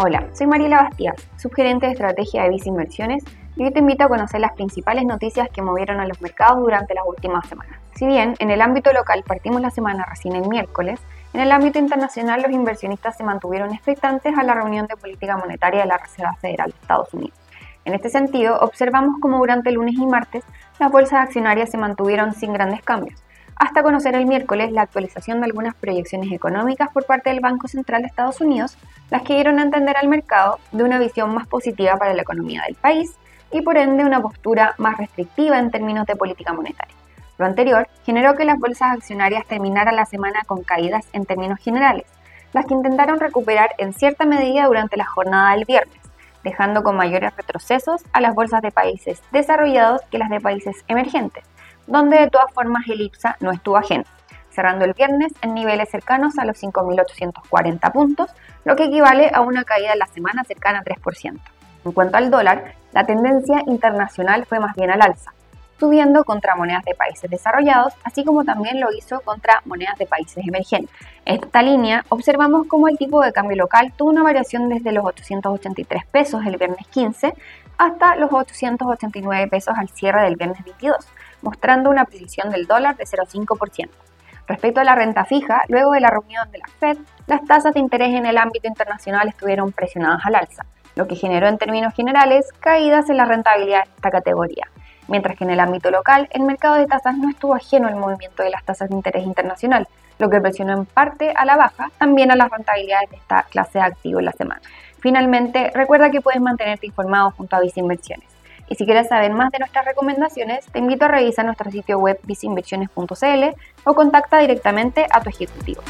Hola, soy Mariela Bastías, subgerente de estrategia de Visa Inversiones y hoy te invito a conocer las principales noticias que movieron a los mercados durante las últimas semanas. Si bien en el ámbito local partimos la semana recién el miércoles, en el ámbito internacional los inversionistas se mantuvieron expectantes a la reunión de política monetaria de la Reserva Federal de Estados Unidos. En este sentido, observamos cómo durante lunes y martes las bolsas accionarias se mantuvieron sin grandes cambios, hasta conocer el miércoles la actualización de algunas proyecciones económicas por parte del Banco Central de Estados Unidos, las que dieron a entender al mercado de una visión más positiva para la economía del país y por ende una postura más restrictiva en términos de política monetaria. Lo anterior generó que las bolsas accionarias terminaran la semana con caídas en términos generales, las que intentaron recuperar en cierta medida durante la jornada del viernes, dejando con mayores retrocesos a las bolsas de países desarrollados que las de países emergentes, donde de todas formas el IPSA no estuvo ajeno, cerrando el viernes en niveles cercanos a los 5.840 puntos, lo que equivale a una caída de la semana cercana a 3%. En cuanto al dólar, la tendencia internacional fue más bien al alza, subiendo contra monedas de países desarrollados, así como también lo hizo contra monedas de países emergentes. En esta línea, observamos cómo el tipo de cambio local tuvo una variación desde los 883 pesos el viernes 15 hasta los 889 pesos al cierre del viernes 22, mostrando una precisión del dólar de 0,5%. Respecto a la renta fija, luego de la reunión de la Fed, las tasas de interés en el ámbito internacional estuvieron presionadas al alza, lo que generó en términos generales caídas en la rentabilidad de esta categoría mientras que en el ámbito local el mercado de tasas no estuvo ajeno al movimiento de las tasas de interés internacional, lo que presionó en parte a la baja también a las rentabilidades de esta clase de activo en la semana. Finalmente, recuerda que puedes mantenerte informado junto a Visa Inversiones. Y si quieres saber más de nuestras recomendaciones, te invito a revisar nuestro sitio web visinversiones.cl o contacta directamente a tu ejecutivo.